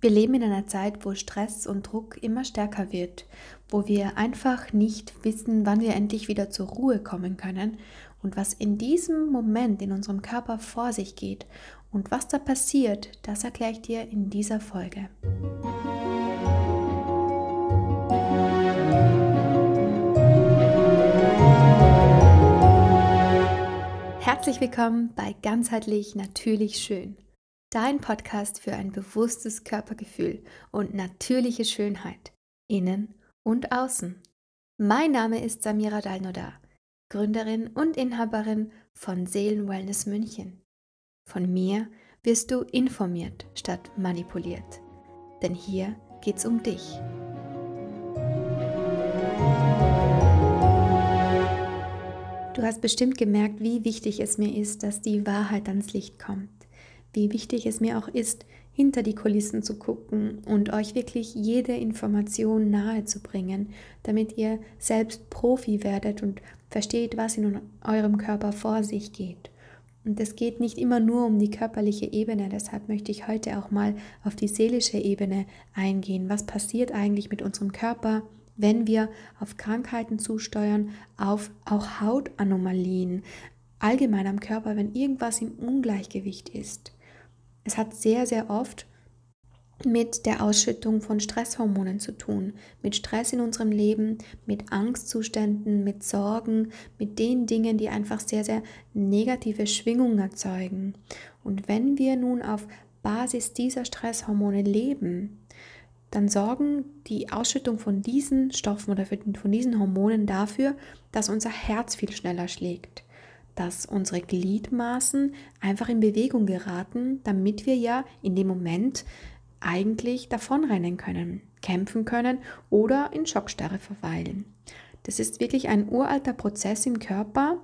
Wir leben in einer Zeit, wo Stress und Druck immer stärker wird, wo wir einfach nicht wissen, wann wir endlich wieder zur Ruhe kommen können und was in diesem Moment in unserem Körper vor sich geht und was da passiert, das erkläre ich dir in dieser Folge. Herzlich willkommen bei Ganzheitlich Natürlich Schön Dein Podcast für ein bewusstes Körpergefühl und natürliche Schönheit, innen und außen. Mein Name ist Samira Dalnoda, Gründerin und Inhaberin von Seelenwellness München. Von mir wirst du informiert statt manipuliert, denn hier geht's um dich. Du hast bestimmt gemerkt, wie wichtig es mir ist, dass die Wahrheit ans Licht kommt wie wichtig es mir auch ist, hinter die Kulissen zu gucken und euch wirklich jede Information nahe zu bringen, damit ihr selbst Profi werdet und versteht, was in eurem Körper vor sich geht. Und es geht nicht immer nur um die körperliche Ebene, deshalb möchte ich heute auch mal auf die seelische Ebene eingehen. Was passiert eigentlich mit unserem Körper, wenn wir auf Krankheiten zusteuern, auf auch Hautanomalien, allgemein am Körper, wenn irgendwas im Ungleichgewicht ist? Es hat sehr, sehr oft mit der Ausschüttung von Stresshormonen zu tun, mit Stress in unserem Leben, mit Angstzuständen, mit Sorgen, mit den Dingen, die einfach sehr, sehr negative Schwingungen erzeugen. Und wenn wir nun auf Basis dieser Stresshormone leben, dann sorgen die Ausschüttung von diesen Stoffen oder von diesen Hormonen dafür, dass unser Herz viel schneller schlägt dass unsere Gliedmaßen einfach in Bewegung geraten, damit wir ja in dem Moment eigentlich davonrennen können, kämpfen können oder in Schockstarre verweilen. Das ist wirklich ein uralter Prozess im Körper,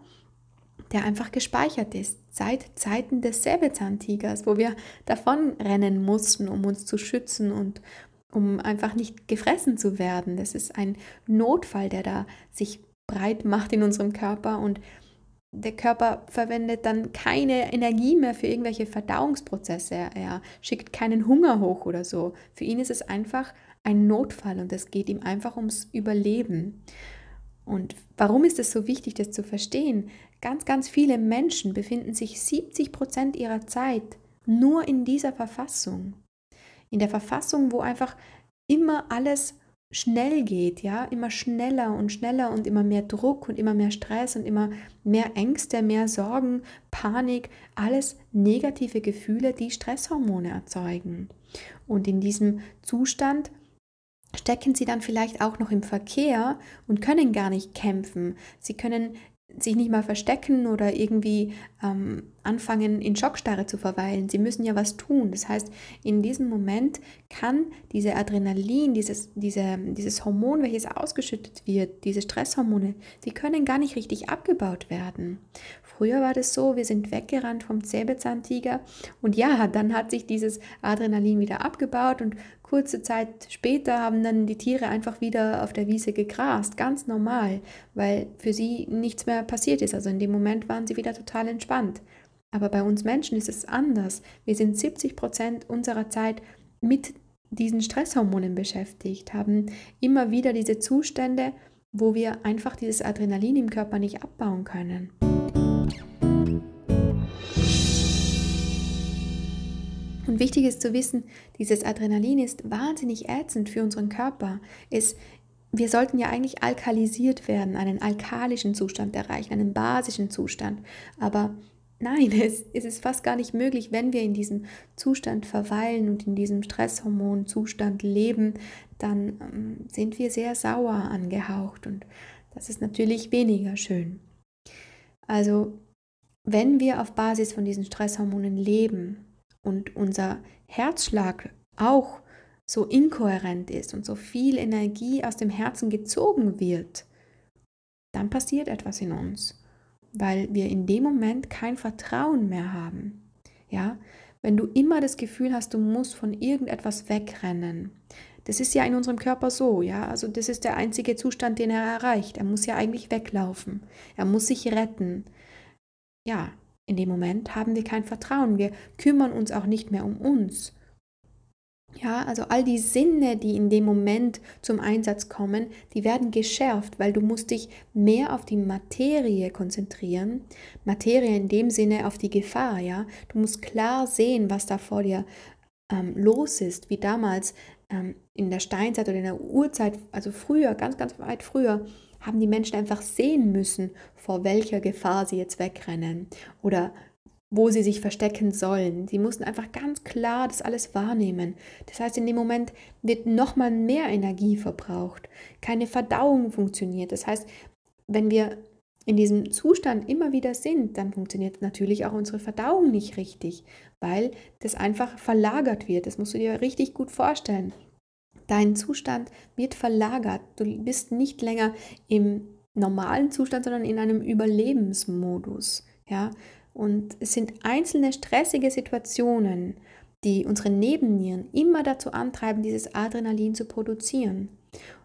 der einfach gespeichert ist, seit Zeiten des Säbelzahntigers, wo wir davonrennen mussten, um uns zu schützen und um einfach nicht gefressen zu werden. Das ist ein Notfall, der da sich breit macht in unserem Körper und der Körper verwendet dann keine Energie mehr für irgendwelche Verdauungsprozesse. Er schickt keinen Hunger hoch oder so. Für ihn ist es einfach ein Notfall und es geht ihm einfach ums Überleben. Und warum ist es so wichtig, das zu verstehen? Ganz, ganz viele Menschen befinden sich 70 Prozent ihrer Zeit nur in dieser Verfassung. In der Verfassung, wo einfach immer alles schnell geht, ja, immer schneller und schneller und immer mehr Druck und immer mehr Stress und immer mehr Ängste, mehr Sorgen, Panik, alles negative Gefühle, die Stresshormone erzeugen. Und in diesem Zustand stecken sie dann vielleicht auch noch im Verkehr und können gar nicht kämpfen. Sie können sich nicht mal verstecken oder irgendwie ähm, anfangen, in Schockstarre zu verweilen. Sie müssen ja was tun. Das heißt, in diesem Moment kann diese Adrenalin, dieses, diese, dieses Hormon, welches ausgeschüttet wird, diese Stresshormone, die können gar nicht richtig abgebaut werden. Früher war das so, wir sind weggerannt vom Säbelzahntiger und ja, dann hat sich dieses Adrenalin wieder abgebaut und kurze Zeit später haben dann die Tiere einfach wieder auf der Wiese gegrast, ganz normal, weil für sie nichts mehr passiert ist. Also in dem Moment waren sie wieder total entspannt. Aber bei uns Menschen ist es anders. Wir sind 70 Prozent unserer Zeit mit diesen Stresshormonen beschäftigt, haben immer wieder diese Zustände, wo wir einfach dieses Adrenalin im Körper nicht abbauen können. Und wichtig ist zu wissen, dieses Adrenalin ist wahnsinnig ätzend für unseren Körper. Es, wir sollten ja eigentlich alkalisiert werden, einen alkalischen Zustand erreichen, einen basischen Zustand. Aber nein, es, es ist fast gar nicht möglich, wenn wir in diesem Zustand verweilen und in diesem Stresshormonzustand leben, dann ähm, sind wir sehr sauer angehaucht und das ist natürlich weniger schön. Also wenn wir auf Basis von diesen Stresshormonen leben, und unser Herzschlag auch so inkohärent ist und so viel Energie aus dem Herzen gezogen wird, dann passiert etwas in uns, weil wir in dem Moment kein Vertrauen mehr haben. Ja, wenn du immer das Gefühl hast, du musst von irgendetwas wegrennen. Das ist ja in unserem Körper so, ja, also das ist der einzige Zustand, den er erreicht. Er muss ja eigentlich weglaufen. Er muss sich retten. Ja, in dem Moment haben wir kein Vertrauen. Wir kümmern uns auch nicht mehr um uns. Ja, also all die Sinne, die in dem Moment zum Einsatz kommen, die werden geschärft, weil du musst dich mehr auf die Materie konzentrieren. Materie in dem Sinne auf die Gefahr, ja. Du musst klar sehen, was da vor dir ähm, los ist, wie damals ähm, in der Steinzeit oder in der Urzeit, also früher, ganz, ganz weit früher, haben die Menschen einfach sehen müssen, vor welcher Gefahr sie jetzt wegrennen oder wo sie sich verstecken sollen. Sie mussten einfach ganz klar das alles wahrnehmen. Das heißt, in dem Moment wird nochmal mehr Energie verbraucht. Keine Verdauung funktioniert. Das heißt, wenn wir in diesem Zustand immer wieder sind, dann funktioniert natürlich auch unsere Verdauung nicht richtig, weil das einfach verlagert wird. Das musst du dir richtig gut vorstellen. Dein Zustand wird verlagert. Du bist nicht länger im normalen Zustand, sondern in einem Überlebensmodus. Ja, und es sind einzelne stressige Situationen, die unsere Nebennieren immer dazu antreiben, dieses Adrenalin zu produzieren,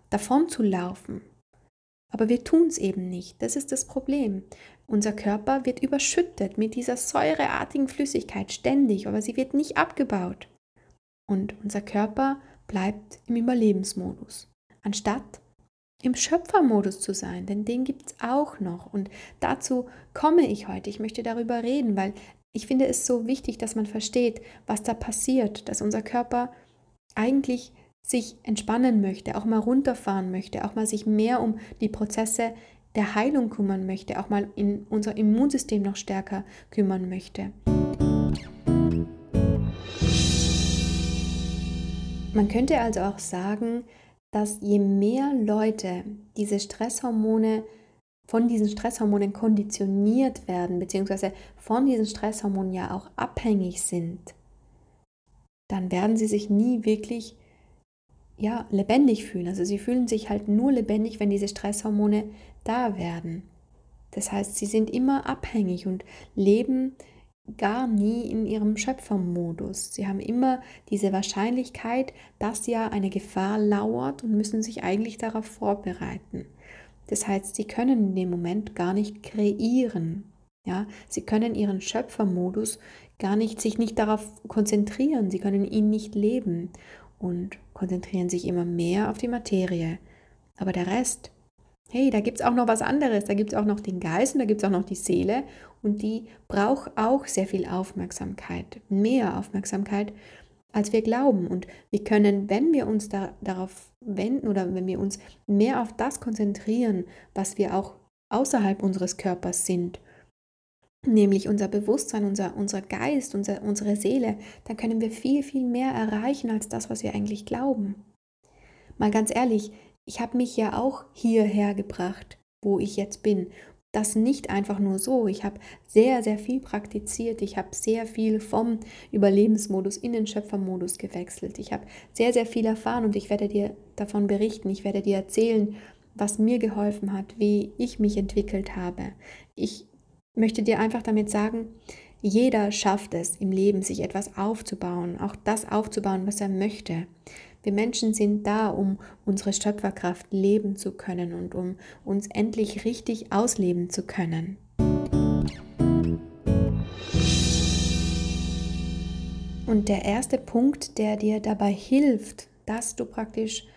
davon zu laufen. Aber wir tun es eben nicht. Das ist das Problem. Unser Körper wird überschüttet mit dieser säureartigen Flüssigkeit ständig, aber sie wird nicht abgebaut. Und unser Körper bleibt im Überlebensmodus, anstatt im Schöpfermodus zu sein, denn den gibt es auch noch. Und dazu komme ich heute. Ich möchte darüber reden, weil ich finde es so wichtig, dass man versteht, was da passiert, dass unser Körper eigentlich sich entspannen möchte, auch mal runterfahren möchte, auch mal sich mehr um die Prozesse der Heilung kümmern möchte, auch mal in unser Immunsystem noch stärker kümmern möchte. Man könnte also auch sagen, dass je mehr Leute diese Stresshormone von diesen Stresshormonen konditioniert werden, beziehungsweise von diesen Stresshormonen ja auch abhängig sind, dann werden sie sich nie wirklich ja, lebendig fühlen. Also sie fühlen sich halt nur lebendig, wenn diese Stresshormone da werden. Das heißt, sie sind immer abhängig und leben gar nie in ihrem Schöpfermodus. Sie haben immer diese Wahrscheinlichkeit, dass ja eine Gefahr lauert und müssen sich eigentlich darauf vorbereiten. Das heißt, sie können in dem Moment gar nicht kreieren. Ja, sie können ihren Schöpfermodus gar nicht sich nicht darauf konzentrieren. Sie können ihn nicht leben und konzentrieren sich immer mehr auf die Materie. Aber der Rest, hey, da gibt es auch noch was anderes. Da gibt es auch noch den Geist und da gibt es auch noch die Seele und die braucht auch sehr viel Aufmerksamkeit, mehr Aufmerksamkeit, als wir glauben. Und wir können, wenn wir uns da, darauf wenden oder wenn wir uns mehr auf das konzentrieren, was wir auch außerhalb unseres Körpers sind, nämlich unser Bewusstsein, unser, unser Geist, unser, unsere Seele, dann können wir viel, viel mehr erreichen als das, was wir eigentlich glauben. Mal ganz ehrlich, ich habe mich ja auch hierher gebracht, wo ich jetzt bin das nicht einfach nur so. Ich habe sehr, sehr viel praktiziert. Ich habe sehr viel vom Überlebensmodus in den Schöpfermodus gewechselt. Ich habe sehr, sehr viel erfahren und ich werde dir davon berichten. Ich werde dir erzählen, was mir geholfen hat, wie ich mich entwickelt habe. Ich möchte dir einfach damit sagen, jeder schafft es im Leben, sich etwas aufzubauen, auch das aufzubauen, was er möchte. Wir Menschen sind da, um unsere Schöpferkraft leben zu können und um uns endlich richtig ausleben zu können. Und der erste Punkt, der dir dabei hilft, dass du praktisch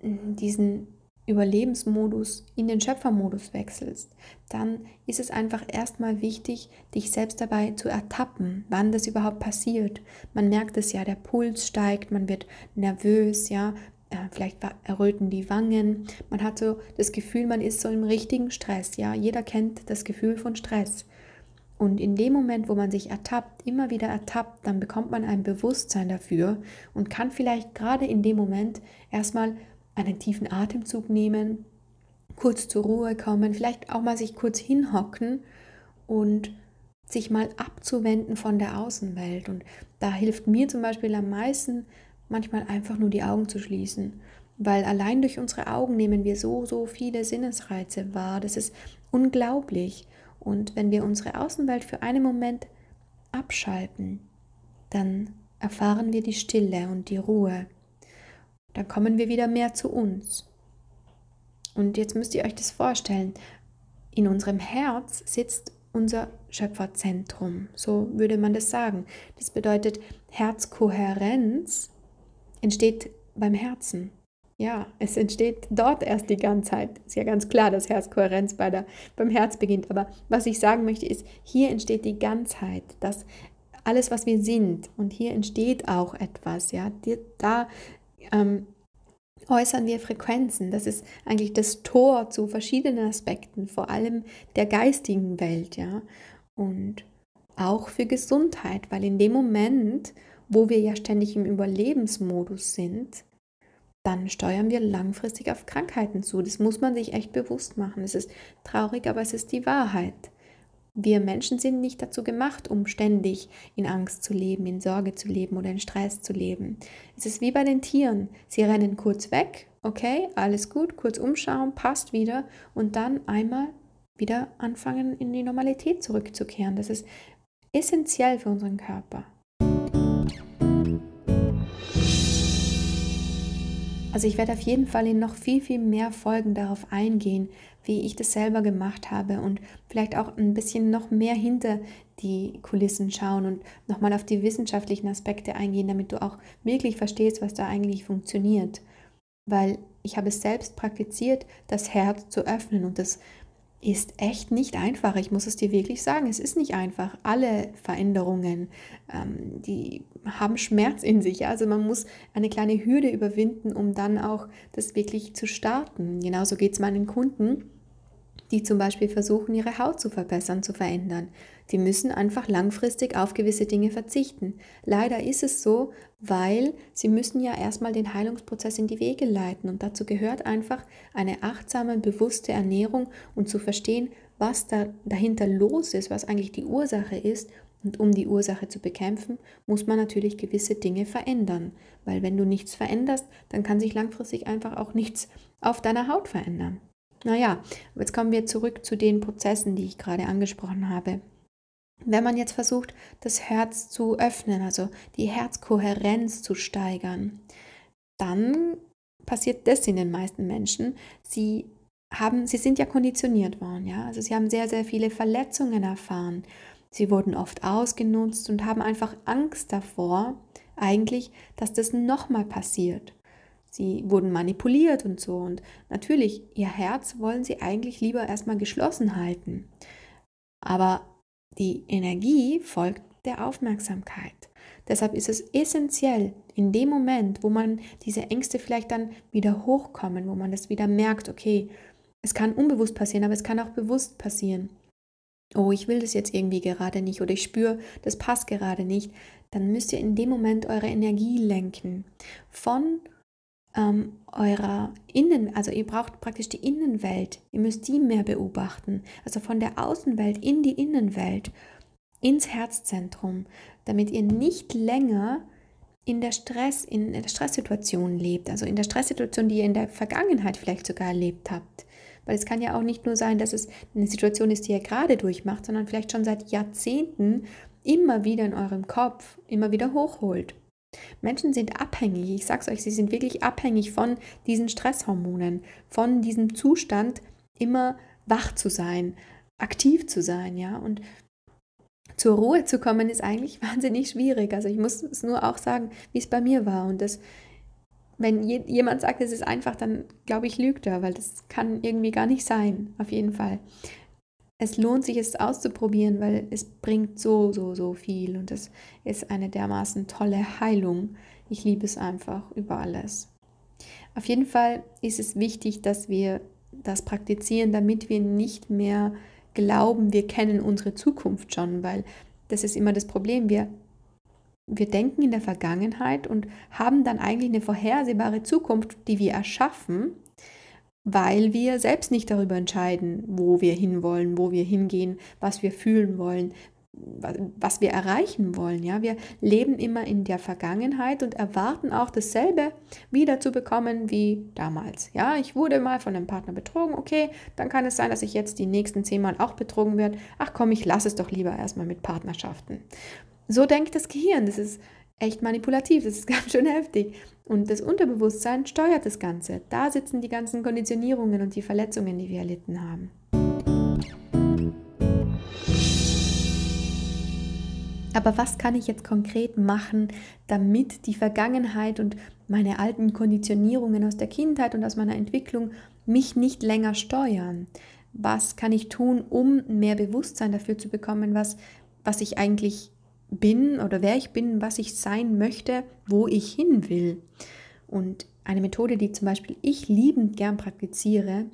hm, diesen Überlebensmodus in den Schöpfermodus wechselst, dann ist es einfach erstmal wichtig, dich selbst dabei zu ertappen, wann das überhaupt passiert. Man merkt es ja, der Puls steigt, man wird nervös, ja, äh, vielleicht erröten die Wangen. Man hat so das Gefühl, man ist so im richtigen Stress, ja. Jeder kennt das Gefühl von Stress. Und in dem Moment, wo man sich ertappt, immer wieder ertappt, dann bekommt man ein Bewusstsein dafür und kann vielleicht gerade in dem Moment erstmal einen tiefen Atemzug nehmen, kurz zur Ruhe kommen, vielleicht auch mal sich kurz hinhocken und sich mal abzuwenden von der Außenwelt. Und da hilft mir zum Beispiel am meisten, manchmal einfach nur die Augen zu schließen. Weil allein durch unsere Augen nehmen wir so, so viele Sinnesreize wahr. Das ist unglaublich. Und wenn wir unsere Außenwelt für einen Moment abschalten, dann erfahren wir die Stille und die Ruhe dann kommen wir wieder mehr zu uns. Und jetzt müsst ihr euch das vorstellen. In unserem Herz sitzt unser Schöpferzentrum. So würde man das sagen. Das bedeutet Herzkohärenz. entsteht beim Herzen. Ja, es entsteht dort erst die Ganzheit. Ist ja ganz klar, dass Herzkohärenz bei der, beim Herz beginnt. Aber was ich sagen möchte, ist, hier entsteht die Ganzheit, das alles, was wir sind. Und hier entsteht auch etwas. Ja, da ähm, äußern wir Frequenzen. Das ist eigentlich das Tor zu verschiedenen Aspekten, vor allem der geistigen Welt. Ja, und auch für Gesundheit, weil in dem Moment, wo wir ja ständig im Überlebensmodus sind, dann steuern wir langfristig auf Krankheiten zu. Das muss man sich echt bewusst machen. Es ist traurig, aber es ist die Wahrheit. Wir Menschen sind nicht dazu gemacht, um ständig in Angst zu leben, in Sorge zu leben oder in Stress zu leben. Es ist wie bei den Tieren. Sie rennen kurz weg, okay, alles gut, kurz umschauen, passt wieder und dann einmal wieder anfangen, in die Normalität zurückzukehren. Das ist essentiell für unseren Körper. Also ich werde auf jeden Fall in noch viel, viel mehr Folgen darauf eingehen, wie ich das selber gemacht habe und vielleicht auch ein bisschen noch mehr hinter die Kulissen schauen und nochmal auf die wissenschaftlichen Aspekte eingehen, damit du auch wirklich verstehst, was da eigentlich funktioniert. Weil ich habe es selbst praktiziert, das Herz zu öffnen und das ist echt nicht einfach. Ich muss es dir wirklich sagen, es ist nicht einfach. Alle Veränderungen, ähm, die haben Schmerz in sich. Also man muss eine kleine Hürde überwinden, um dann auch das wirklich zu starten. Genauso geht es meinen Kunden die zum Beispiel versuchen, ihre Haut zu verbessern, zu verändern. Die müssen einfach langfristig auf gewisse Dinge verzichten. Leider ist es so, weil sie müssen ja erstmal den Heilungsprozess in die Wege leiten und dazu gehört einfach eine achtsame, bewusste Ernährung und zu verstehen, was da dahinter los ist, was eigentlich die Ursache ist und um die Ursache zu bekämpfen, muss man natürlich gewisse Dinge verändern. Weil wenn du nichts veränderst, dann kann sich langfristig einfach auch nichts auf deiner Haut verändern. Naja, jetzt kommen wir zurück zu den Prozessen, die ich gerade angesprochen habe. Wenn man jetzt versucht, das Herz zu öffnen, also die Herzkohärenz zu steigern, dann passiert das in den meisten Menschen. Sie haben, sie sind ja konditioniert worden, ja. Also sie haben sehr, sehr viele Verletzungen erfahren. Sie wurden oft ausgenutzt und haben einfach Angst davor, eigentlich, dass das nochmal passiert. Sie wurden manipuliert und so. Und natürlich, ihr Herz wollen sie eigentlich lieber erstmal geschlossen halten. Aber die Energie folgt der Aufmerksamkeit. Deshalb ist es essentiell, in dem Moment, wo man diese Ängste vielleicht dann wieder hochkommen, wo man das wieder merkt, okay, es kann unbewusst passieren, aber es kann auch bewusst passieren. Oh, ich will das jetzt irgendwie gerade nicht oder ich spüre, das passt gerade nicht. Dann müsst ihr in dem Moment eure Energie lenken. Von ähm, eurer Innen, also ihr braucht praktisch die Innenwelt, ihr müsst die mehr beobachten, also von der Außenwelt in die Innenwelt, ins Herzzentrum, damit ihr nicht länger in der Stress, in der Stresssituation lebt, also in der Stresssituation, die ihr in der Vergangenheit vielleicht sogar erlebt habt. Weil es kann ja auch nicht nur sein, dass es eine Situation ist, die ihr gerade durchmacht, sondern vielleicht schon seit Jahrzehnten immer wieder in eurem Kopf, immer wieder hochholt. Menschen sind abhängig, ich sage es euch, sie sind wirklich abhängig von diesen Stresshormonen, von diesem Zustand, immer wach zu sein, aktiv zu sein, ja. Und zur Ruhe zu kommen ist eigentlich wahnsinnig schwierig. Also ich muss es nur auch sagen, wie es bei mir war. Und das, wenn jemand sagt, es ist einfach, dann glaube ich, lügt er, weil das kann irgendwie gar nicht sein, auf jeden Fall es lohnt sich, es auszuprobieren, weil es bringt so, so, so viel und es ist eine dermaßen tolle Heilung. Ich liebe es einfach über alles. Auf jeden Fall ist es wichtig, dass wir das praktizieren, damit wir nicht mehr glauben, wir kennen unsere Zukunft schon, weil das ist immer das Problem. Wir, wir denken in der Vergangenheit und haben dann eigentlich eine vorhersehbare Zukunft, die wir erschaffen weil wir selbst nicht darüber entscheiden, wo wir hinwollen, wo wir hingehen, was wir fühlen wollen, was wir erreichen wollen. Ja, wir leben immer in der Vergangenheit und erwarten auch dasselbe wieder zu bekommen wie damals. Ja, ich wurde mal von einem Partner betrogen. Okay, dann kann es sein, dass ich jetzt die nächsten zehn Mal auch betrogen werde. Ach komm, ich lasse es doch lieber erstmal mit Partnerschaften. So denkt das Gehirn. Das ist echt manipulativ. Das ist ganz schön heftig. Und das Unterbewusstsein steuert das Ganze. Da sitzen die ganzen Konditionierungen und die Verletzungen, die wir erlitten haben. Aber was kann ich jetzt konkret machen, damit die Vergangenheit und meine alten Konditionierungen aus der Kindheit und aus meiner Entwicklung mich nicht länger steuern? Was kann ich tun, um mehr Bewusstsein dafür zu bekommen, was, was ich eigentlich bin oder wer ich bin, was ich sein möchte, wo ich hin will? Und eine Methode, die zum Beispiel ich liebend gern praktiziere,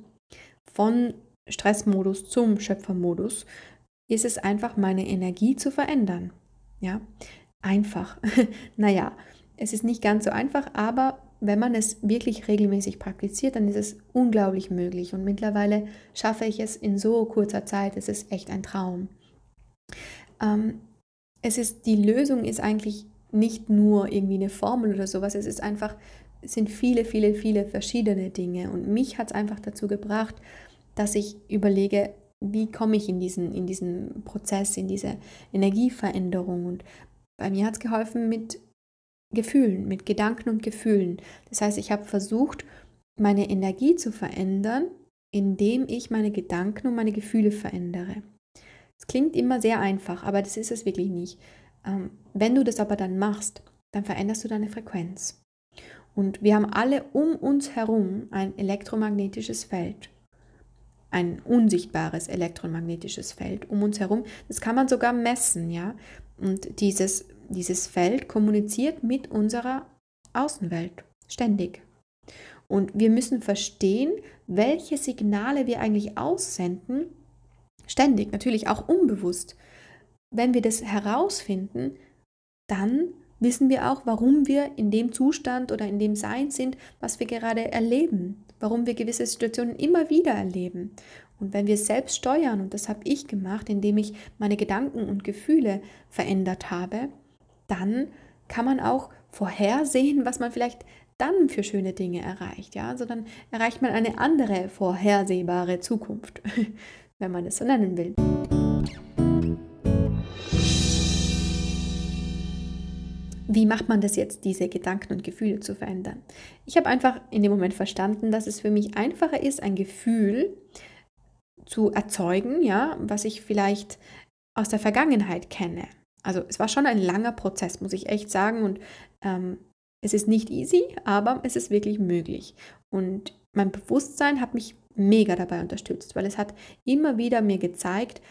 von Stressmodus zum Schöpfermodus, ist es einfach, meine Energie zu verändern. Ja, einfach. naja, es ist nicht ganz so einfach, aber wenn man es wirklich regelmäßig praktiziert, dann ist es unglaublich möglich. Und mittlerweile schaffe ich es in so kurzer Zeit. Es ist echt ein Traum. Ähm, es ist, die Lösung ist eigentlich nicht nur irgendwie eine Formel oder sowas. Es ist einfach, es sind viele, viele, viele verschiedene Dinge. Und mich hat es einfach dazu gebracht, dass ich überlege, wie komme ich in diesen, in diesen Prozess, in diese Energieveränderung. Und bei mir hat es geholfen mit Gefühlen, mit Gedanken und Gefühlen. Das heißt, ich habe versucht, meine Energie zu verändern, indem ich meine Gedanken und meine Gefühle verändere. Klingt immer sehr einfach, aber das ist es wirklich nicht. Ähm, wenn du das aber dann machst, dann veränderst du deine Frequenz. Und wir haben alle um uns herum ein elektromagnetisches Feld ein unsichtbares elektromagnetisches Feld um uns herum. Das kann man sogar messen, ja. Und dieses, dieses Feld kommuniziert mit unserer Außenwelt ständig. Und wir müssen verstehen, welche Signale wir eigentlich aussenden, ständig, natürlich auch unbewusst. Wenn wir das herausfinden, dann wissen wir auch, warum wir in dem Zustand oder in dem Sein sind, was wir gerade erleben warum wir gewisse Situationen immer wieder erleben. Und wenn wir selbst steuern, und das habe ich gemacht, indem ich meine Gedanken und Gefühle verändert habe, dann kann man auch vorhersehen, was man vielleicht dann für schöne Dinge erreicht. Ja? Also dann erreicht man eine andere vorhersehbare Zukunft, wenn man es so nennen will. Wie macht man das jetzt, diese Gedanken und Gefühle zu verändern? Ich habe einfach in dem Moment verstanden, dass es für mich einfacher ist, ein Gefühl zu erzeugen, ja, was ich vielleicht aus der Vergangenheit kenne. Also es war schon ein langer Prozess, muss ich echt sagen. Und ähm, es ist nicht easy, aber es ist wirklich möglich. Und mein Bewusstsein hat mich mega dabei unterstützt, weil es hat immer wieder mir gezeigt,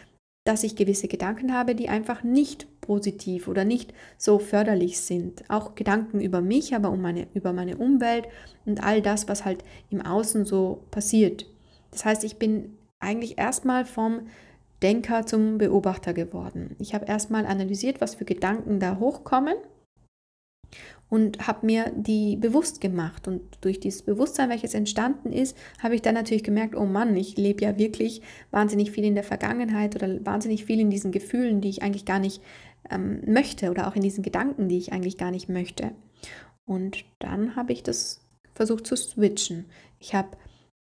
dass ich gewisse Gedanken habe, die einfach nicht positiv oder nicht so förderlich sind. Auch Gedanken über mich, aber um meine, über meine Umwelt und all das, was halt im Außen so passiert. Das heißt, ich bin eigentlich erstmal vom Denker zum Beobachter geworden. Ich habe erstmal analysiert, was für Gedanken da hochkommen und habe mir die bewusst gemacht. Und durch dieses Bewusstsein, welches entstanden ist, habe ich dann natürlich gemerkt, oh Mann, ich lebe ja wirklich wahnsinnig viel in der Vergangenheit oder wahnsinnig viel in diesen Gefühlen, die ich eigentlich gar nicht ähm, möchte oder auch in diesen Gedanken, die ich eigentlich gar nicht möchte. Und dann habe ich das versucht zu switchen. Ich habe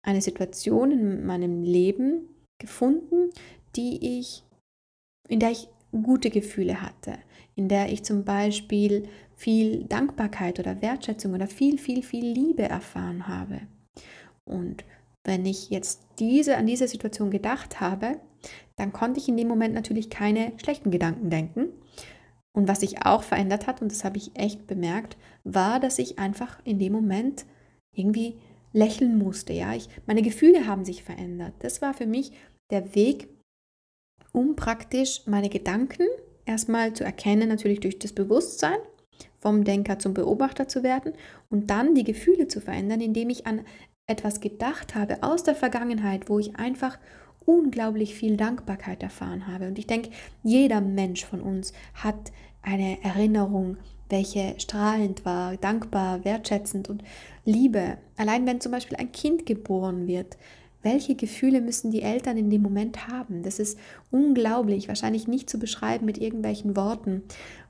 eine Situation in meinem Leben gefunden, die ich, in der ich gute Gefühle hatte, in der ich zum Beispiel viel Dankbarkeit oder Wertschätzung oder viel, viel, viel Liebe erfahren habe. Und wenn ich jetzt diese, an diese Situation gedacht habe, dann konnte ich in dem Moment natürlich keine schlechten Gedanken denken. Und was sich auch verändert hat, und das habe ich echt bemerkt, war, dass ich einfach in dem Moment irgendwie lächeln musste. Ja, ich, meine Gefühle haben sich verändert. Das war für mich der Weg, um praktisch meine Gedanken erstmal zu erkennen, natürlich durch das Bewusstsein vom Denker zum Beobachter zu werden und dann die Gefühle zu verändern, indem ich an etwas gedacht habe aus der Vergangenheit, wo ich einfach unglaublich viel Dankbarkeit erfahren habe. Und ich denke, jeder Mensch von uns hat eine Erinnerung, welche strahlend war, dankbar, wertschätzend und Liebe. Allein wenn zum Beispiel ein Kind geboren wird, welche Gefühle müssen die Eltern in dem Moment haben? Das ist unglaublich, wahrscheinlich nicht zu beschreiben mit irgendwelchen Worten.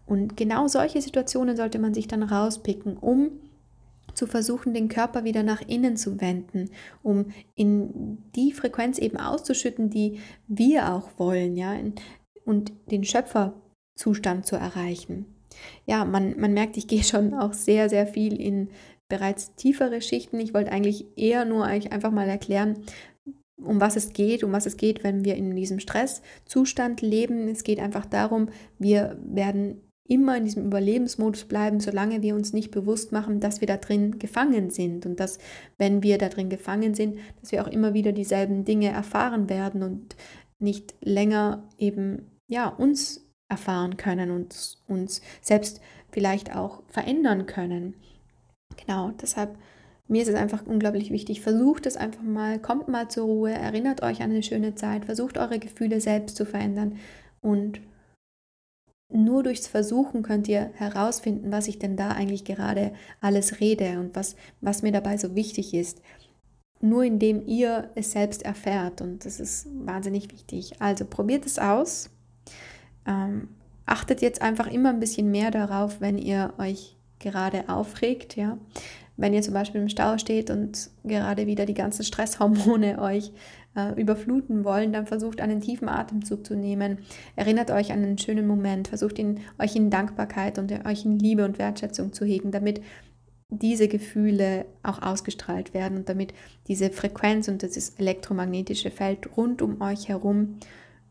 Und genau solche Situationen sollte man sich dann rauspicken, um zu versuchen, den Körper wieder nach innen zu wenden, um in die Frequenz eben auszuschütten, die wir auch wollen, ja, und den Schöpferzustand zu erreichen. Ja, man, man merkt, ich gehe schon auch sehr, sehr viel in bereits tiefere Schichten. Ich wollte eigentlich eher nur euch einfach mal erklären, um was es geht, um was es geht, wenn wir in diesem Stresszustand leben. Es geht einfach darum, wir werden immer in diesem Überlebensmodus bleiben, solange wir uns nicht bewusst machen, dass wir da drin gefangen sind und dass, wenn wir da drin gefangen sind, dass wir auch immer wieder dieselben Dinge erfahren werden und nicht länger eben ja uns erfahren können und uns selbst vielleicht auch verändern können. Genau, deshalb mir ist es einfach unglaublich wichtig. Versucht es einfach mal, kommt mal zur Ruhe, erinnert euch an eine schöne Zeit, versucht eure Gefühle selbst zu verändern und nur durchs Versuchen könnt ihr herausfinden, was ich denn da eigentlich gerade alles rede und was, was mir dabei so wichtig ist. Nur indem ihr es selbst erfährt und das ist wahnsinnig wichtig. Also probiert es aus. Ähm, achtet jetzt einfach immer ein bisschen mehr darauf, wenn ihr euch gerade aufregt, ja. Wenn ihr zum Beispiel im Stau steht und gerade wieder die ganzen Stresshormone euch äh, überfluten wollen, dann versucht einen tiefen Atemzug zu nehmen. Erinnert euch an einen schönen Moment, versucht ihn, euch in Dankbarkeit und euch in Liebe und Wertschätzung zu hegen, damit diese Gefühle auch ausgestrahlt werden und damit diese Frequenz und dieses elektromagnetische Feld rund um euch herum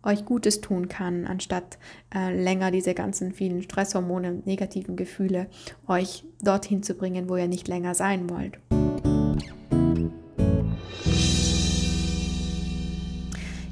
euch Gutes tun kann, anstatt äh, länger diese ganzen vielen Stresshormone und negativen Gefühle euch dorthin zu bringen, wo ihr nicht länger sein wollt.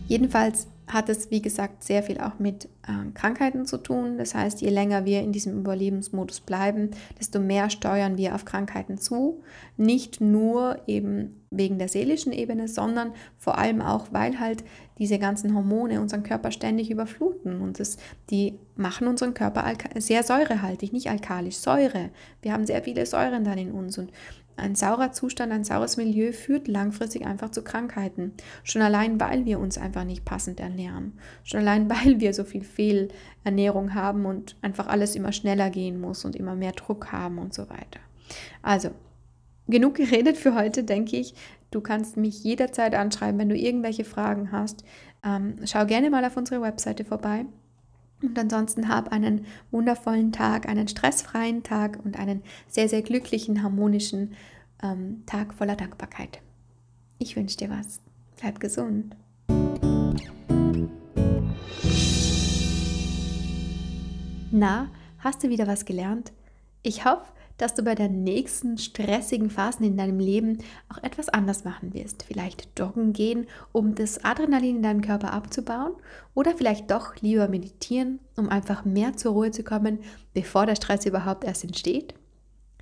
Jedenfalls hat es, wie gesagt, sehr viel auch mit äh, Krankheiten zu tun. Das heißt, je länger wir in diesem Überlebensmodus bleiben, desto mehr steuern wir auf Krankheiten zu. Nicht nur eben wegen der seelischen Ebene, sondern vor allem auch, weil halt diese ganzen Hormone unseren Körper ständig überfluten. Und das, die machen unseren Körper sehr säurehaltig, nicht alkalisch, Säure. Wir haben sehr viele Säuren dann in uns. Und ein saurer Zustand, ein saures Milieu führt langfristig einfach zu Krankheiten. Schon allein, weil wir uns einfach nicht passend ernähren. Schon allein, weil wir so viel Fehlernährung haben und einfach alles immer schneller gehen muss und immer mehr Druck haben und so weiter. Also, genug geredet für heute, denke ich. Du kannst mich jederzeit anschreiben, wenn du irgendwelche Fragen hast. Ähm, schau gerne mal auf unsere Webseite vorbei. Und ansonsten hab einen wundervollen Tag, einen stressfreien Tag und einen sehr, sehr glücklichen, harmonischen ähm, Tag voller Dankbarkeit. Ich wünsche dir was. Bleib gesund. Na, hast du wieder was gelernt? Ich hoffe, dass du bei den nächsten stressigen Phasen in deinem Leben auch etwas anders machen wirst. Vielleicht joggen gehen, um das Adrenalin in deinem Körper abzubauen oder vielleicht doch lieber meditieren, um einfach mehr zur Ruhe zu kommen, bevor der Stress überhaupt erst entsteht.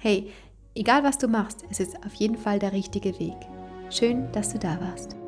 Hey, egal was du machst, es ist auf jeden Fall der richtige Weg. Schön, dass du da warst.